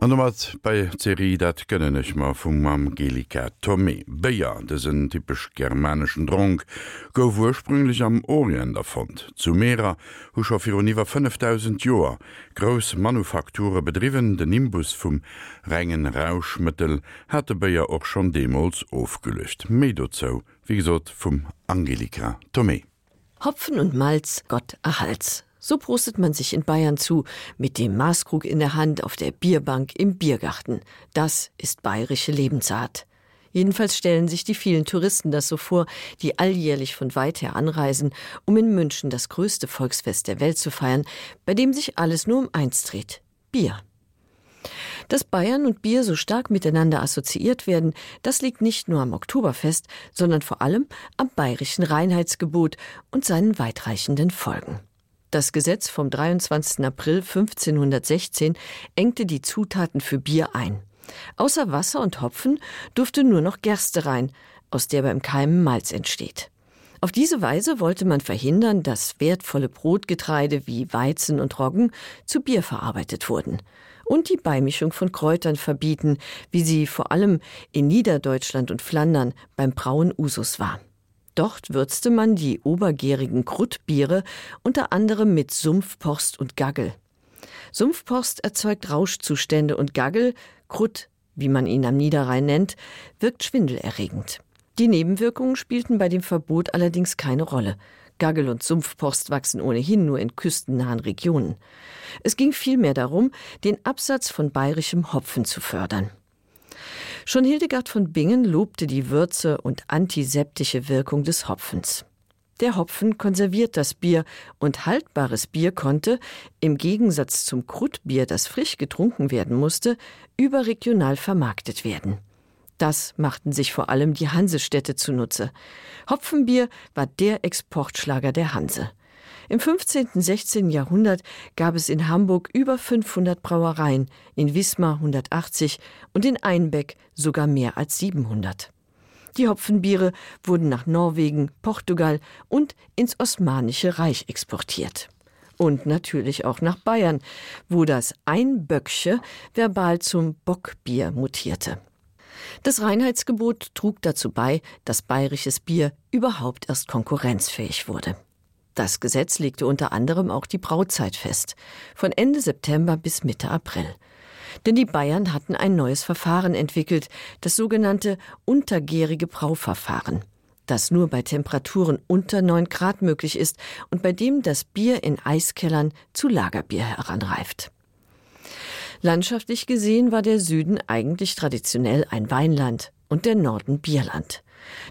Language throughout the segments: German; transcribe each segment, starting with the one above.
An mat bei Serie dat gënnennech ma vum Angelika Tommy. Beier dessen typisch germanischen Dronk gouf ursprünglich am Orient davont. Zu Meerer huch auf iwwer 5000 Joer Gros Manufakture bedriwen den Nimbus vum regngen Rauschmittel hatte Beier och schon Demos aufgelöst. Medozo, wie gesot vum Angelika Tommy. Hopfen und Malz, Gott erhalts. So prostet man sich in Bayern zu, mit dem Maßkrug in der Hand auf der Bierbank im Biergarten. Das ist bayerische Lebensart. Jedenfalls stellen sich die vielen Touristen das so vor, die alljährlich von weit her anreisen, um in München das größte Volksfest der Welt zu feiern, bei dem sich alles nur um eins dreht Bier. Dass Bayern und Bier so stark miteinander assoziiert werden, das liegt nicht nur am Oktoberfest, sondern vor allem am bayerischen Reinheitsgebot und seinen weitreichenden Folgen. Das Gesetz vom 23. April 1516 engte die Zutaten für Bier ein. Außer Wasser und Hopfen durfte nur noch Gerste rein, aus der beim Keimen Malz entsteht. Auf diese Weise wollte man verhindern, dass wertvolle Brotgetreide wie Weizen und Roggen zu Bier verarbeitet wurden und die Beimischung von Kräutern verbieten, wie sie vor allem in Niederdeutschland und Flandern beim Brauen Usus war. Dort würzte man die obergärigen Kruttbiere unter anderem mit Sumpfpost und Gaggel. Sumpfpost erzeugt Rauschzustände und Gaggel, Krutt, wie man ihn am Niederrhein nennt, wirkt schwindelerregend. Die Nebenwirkungen spielten bei dem Verbot allerdings keine Rolle. Gaggel und Sumpfpost wachsen ohnehin nur in küstennahen Regionen. Es ging vielmehr darum, den Absatz von bayerischem Hopfen zu fördern. Schon Hildegard von Bingen lobte die Würze und antiseptische Wirkung des Hopfens. Der Hopfen konserviert das Bier und haltbares Bier konnte, im Gegensatz zum Krutbier, das frisch getrunken werden musste, überregional vermarktet werden. Das machten sich vor allem die Hansestädte zunutze. Hopfenbier war der Exportschlager der Hanse. Im 15. 16. Jahrhundert gab es in Hamburg über 500 Brauereien, in Wismar 180 und in Einbeck sogar mehr als 700. Die Hopfenbiere wurden nach Norwegen, Portugal und ins Osmanische Reich exportiert. Und natürlich auch nach Bayern, wo das Einböcksche verbal zum Bockbier mutierte. Das Reinheitsgebot trug dazu bei, dass bayerisches Bier überhaupt erst konkurrenzfähig wurde. Das Gesetz legte unter anderem auch die Brautzeit fest, von Ende September bis Mitte April. Denn die Bayern hatten ein neues Verfahren entwickelt, das sogenannte untergärige Brauverfahren, das nur bei Temperaturen unter 9 Grad möglich ist und bei dem das Bier in Eiskellern zu Lagerbier heranreift. Landschaftlich gesehen war der Süden eigentlich traditionell ein Weinland und der Norden Bierland.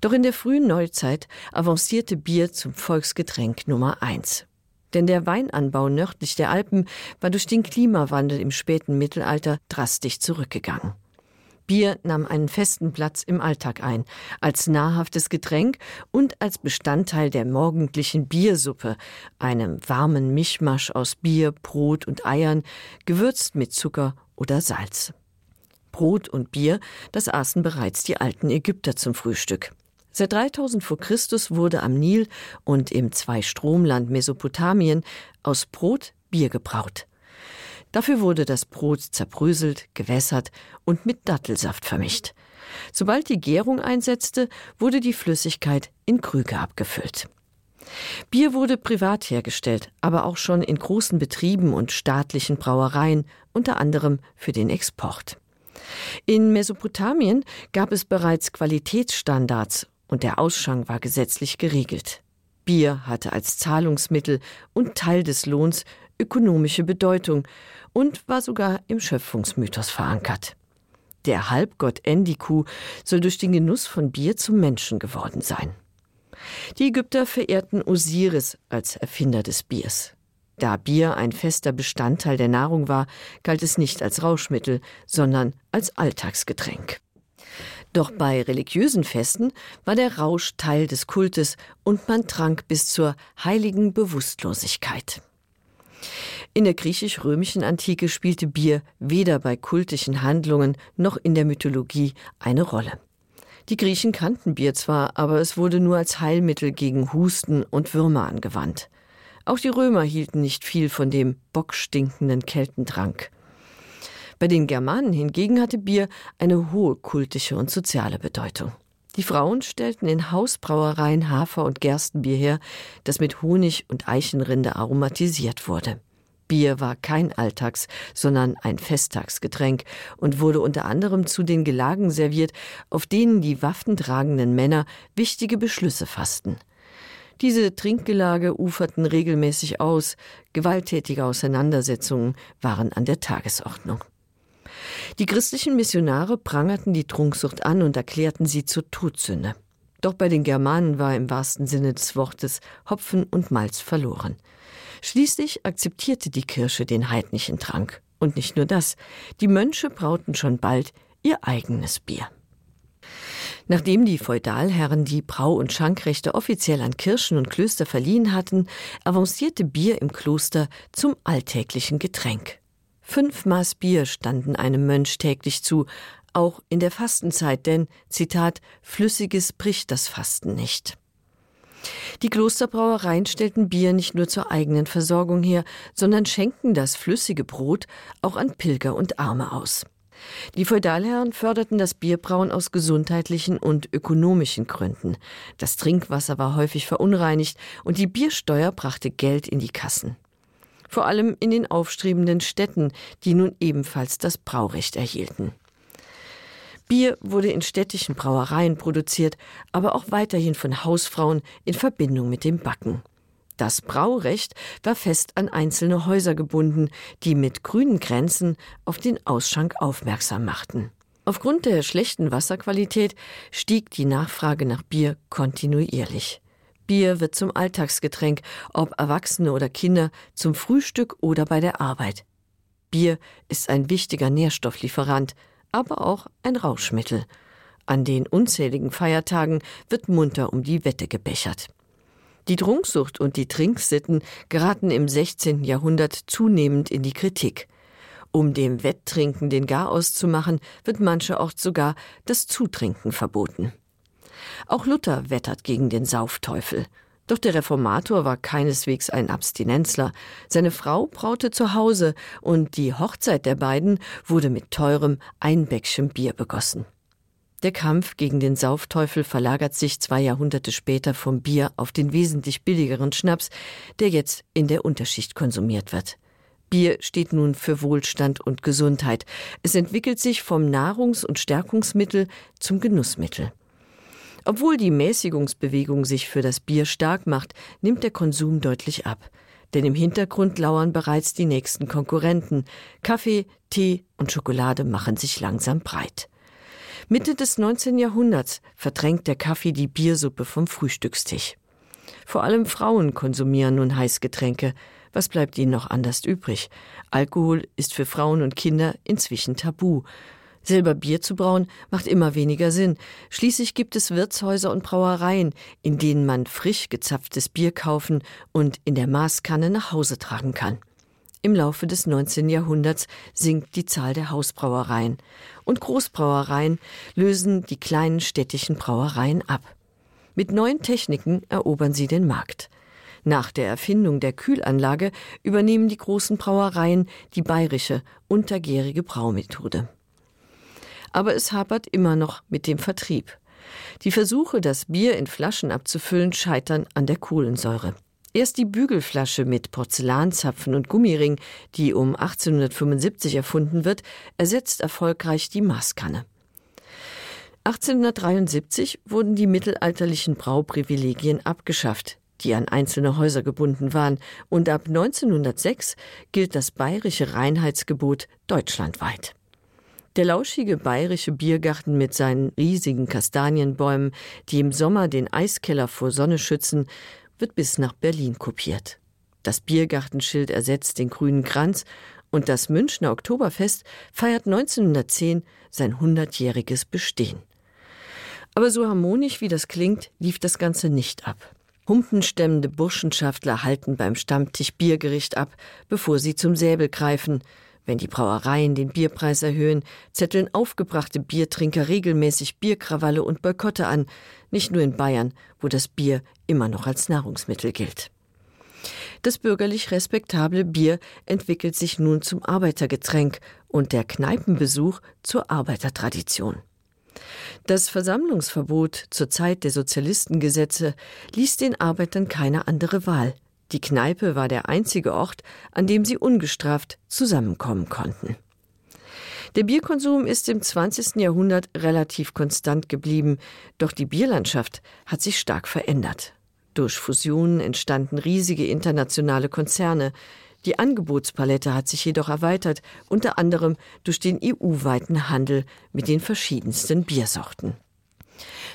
Doch in der frühen Neuzeit avancierte Bier zum Volksgetränk Nummer eins. Denn der Weinanbau nördlich der Alpen war durch den Klimawandel im späten Mittelalter drastisch zurückgegangen. Bier nahm einen festen Platz im Alltag ein, als nahrhaftes Getränk und als Bestandteil der morgendlichen Biersuppe, einem warmen Mischmasch aus Bier, Brot und Eiern, gewürzt mit Zucker oder Salz. Brot und Bier, das aßen bereits die alten Ägypter zum Frühstück. Seit 3000 vor Christus wurde am Nil und im Zweistromland Mesopotamien aus Brot Bier gebraut. Dafür wurde das Brot zerbröselt, gewässert und mit Dattelsaft vermischt. Sobald die Gärung einsetzte, wurde die Flüssigkeit in Krüge abgefüllt. Bier wurde privat hergestellt, aber auch schon in großen Betrieben und staatlichen Brauereien, unter anderem für den Export. In Mesopotamien gab es bereits Qualitätsstandards und der Ausschank war gesetzlich geregelt. Bier hatte als Zahlungsmittel und Teil des Lohns ökonomische Bedeutung und war sogar im Schöpfungsmythos verankert. Der Halbgott Endiku soll durch den Genuss von Bier zum Menschen geworden sein. Die Ägypter verehrten Osiris als Erfinder des Biers. Da Bier ein fester Bestandteil der Nahrung war, galt es nicht als Rauschmittel, sondern als Alltagsgetränk. Doch bei religiösen Festen war der Rausch Teil des Kultes und man trank bis zur heiligen Bewusstlosigkeit. In der griechisch-römischen Antike spielte Bier weder bei kultischen Handlungen noch in der Mythologie eine Rolle. Die Griechen kannten Bier zwar, aber es wurde nur als Heilmittel gegen Husten und Würmer angewandt. Auch die Römer hielten nicht viel von dem bockstinkenden Keltentrank. Bei den Germanen hingegen hatte Bier eine hohe kultische und soziale Bedeutung. Die Frauen stellten in Hausbrauereien Hafer und Gerstenbier her, das mit Honig und Eichenrinde aromatisiert wurde. Bier war kein Alltags, sondern ein Festtagsgetränk und wurde unter anderem zu den Gelagen serviert, auf denen die waffentragenden Männer wichtige Beschlüsse fassten. Diese Trinkgelage uferten regelmäßig aus, gewalttätige Auseinandersetzungen waren an der Tagesordnung. Die christlichen Missionare prangerten die Trunksucht an und erklärten sie zur Todsünde. Doch bei den Germanen war im wahrsten Sinne des Wortes Hopfen und Malz verloren. Schließlich akzeptierte die Kirche den heidnischen Trank. Und nicht nur das, die Mönche brauten schon bald ihr eigenes Bier. Nachdem die Feudalherren die Brau- und Schankrechte offiziell an Kirchen und Klöster verliehen hatten, avancierte Bier im Kloster zum alltäglichen Getränk. Fünf Maß Bier standen einem Mönch täglich zu, auch in der Fastenzeit, denn, Zitat, Flüssiges bricht das Fasten nicht. Die Klosterbrauereien stellten Bier nicht nur zur eigenen Versorgung her, sondern schenkten das flüssige Brot auch an Pilger und Arme aus. Die Feudalherren förderten das Bierbrauen aus gesundheitlichen und ökonomischen Gründen. Das Trinkwasser war häufig verunreinigt und die Biersteuer brachte Geld in die Kassen. Vor allem in den aufstrebenden Städten, die nun ebenfalls das Braurecht erhielten. Bier wurde in städtischen Brauereien produziert, aber auch weiterhin von Hausfrauen in Verbindung mit dem Backen. Das Braurecht war fest an einzelne Häuser gebunden, die mit grünen Grenzen auf den Ausschank aufmerksam machten. Aufgrund der schlechten Wasserqualität stieg die Nachfrage nach Bier kontinuierlich. Bier wird zum Alltagsgetränk, ob Erwachsene oder Kinder, zum Frühstück oder bei der Arbeit. Bier ist ein wichtiger Nährstofflieferant, aber auch ein Rauschmittel. An den unzähligen Feiertagen wird munter um die Wette gebechert. Die Trunksucht und die Trinksitten geraten im 16. Jahrhundert zunehmend in die Kritik. Um dem Wetttrinken den Garaus zu machen, wird mancherorts sogar das Zutrinken verboten. Auch Luther wettert gegen den Saufteufel. Doch der Reformator war keineswegs ein Abstinenzler. Seine Frau braute zu Hause und die Hochzeit der beiden wurde mit teurem Einbäckchen Bier begossen. Der Kampf gegen den Saufteufel verlagert sich zwei Jahrhunderte später vom Bier auf den wesentlich billigeren Schnaps, der jetzt in der Unterschicht konsumiert wird. Bier steht nun für Wohlstand und Gesundheit. Es entwickelt sich vom Nahrungs- und Stärkungsmittel zum Genussmittel. Obwohl die Mäßigungsbewegung sich für das Bier stark macht, nimmt der Konsum deutlich ab. Denn im Hintergrund lauern bereits die nächsten Konkurrenten. Kaffee, Tee und Schokolade machen sich langsam breit. Mitte des 19. Jahrhunderts verdrängt der Kaffee die Biersuppe vom Frühstückstisch. Vor allem Frauen konsumieren nun Heißgetränke. Was bleibt ihnen noch anders übrig? Alkohol ist für Frauen und Kinder inzwischen tabu. Selber Bier zu brauen macht immer weniger Sinn. Schließlich gibt es Wirtshäuser und Brauereien, in denen man frisch gezapftes Bier kaufen und in der Maßkanne nach Hause tragen kann. Im Laufe des 19. Jahrhunderts sinkt die Zahl der Hausbrauereien und Großbrauereien lösen die kleinen städtischen Brauereien ab. Mit neuen Techniken erobern sie den Markt. Nach der Erfindung der Kühlanlage übernehmen die großen Brauereien die bayerische untergärige Braumethode aber es hapert immer noch mit dem Vertrieb. Die Versuche, das Bier in Flaschen abzufüllen, scheitern an der Kohlensäure. Erst die Bügelflasche mit Porzellanzapfen und Gummiring, die um 1875 erfunden wird, ersetzt erfolgreich die Maßkanne. 1873 wurden die mittelalterlichen Brauprivilegien abgeschafft, die an einzelne Häuser gebunden waren, und ab 1906 gilt das bayerische Reinheitsgebot deutschlandweit. Der lauschige bayerische Biergarten mit seinen riesigen Kastanienbäumen, die im Sommer den Eiskeller vor Sonne schützen, wird bis nach Berlin kopiert. Das Biergartenschild ersetzt den grünen Kranz und das Münchner Oktoberfest feiert 1910 sein hundertjähriges Bestehen. Aber so harmonisch wie das klingt, lief das Ganze nicht ab. Humpenstemmende Burschenschaftler halten beim Stammtisch Biergericht ab, bevor sie zum Säbel greifen, wenn die Brauereien den Bierpreis erhöhen, zetteln aufgebrachte Biertrinker regelmäßig Bierkrawalle und Boykotte an, nicht nur in Bayern, wo das Bier immer noch als Nahrungsmittel gilt. Das bürgerlich respektable Bier entwickelt sich nun zum Arbeitergetränk und der Kneipenbesuch zur Arbeitertradition. Das Versammlungsverbot zur Zeit der Sozialistengesetze ließ den Arbeitern keine andere Wahl. Die Kneipe war der einzige Ort, an dem sie ungestraft zusammenkommen konnten. Der Bierkonsum ist im 20. Jahrhundert relativ konstant geblieben, doch die Bierlandschaft hat sich stark verändert. Durch Fusionen entstanden riesige internationale Konzerne. Die Angebotspalette hat sich jedoch erweitert, unter anderem durch den EU-weiten Handel mit den verschiedensten Biersorten.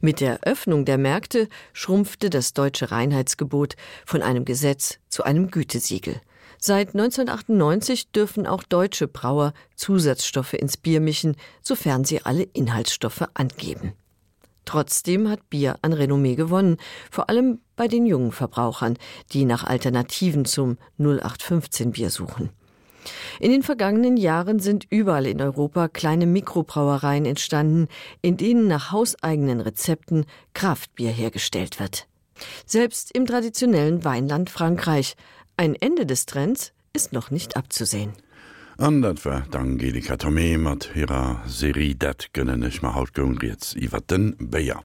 Mit der Öffnung der Märkte schrumpfte das deutsche Reinheitsgebot von einem Gesetz zu einem Gütesiegel. Seit 1998 dürfen auch deutsche Brauer Zusatzstoffe ins Bier mischen, sofern sie alle Inhaltsstoffe angeben. Trotzdem hat Bier an Renommee gewonnen, vor allem bei den jungen Verbrauchern, die nach Alternativen zum 0815 Bier suchen. In den vergangenen Jahren sind überall in Europa kleine Mikrobrauereien entstanden, in denen nach hauseigenen Rezepten Kraftbier hergestellt wird. Selbst im traditionellen Weinland Frankreich Ein Ende des Trends ist noch nicht abzusehen. An dat war d'Angelika Tomé mat hireer Serie dat gënnennech ma haut geiwwer den Beier.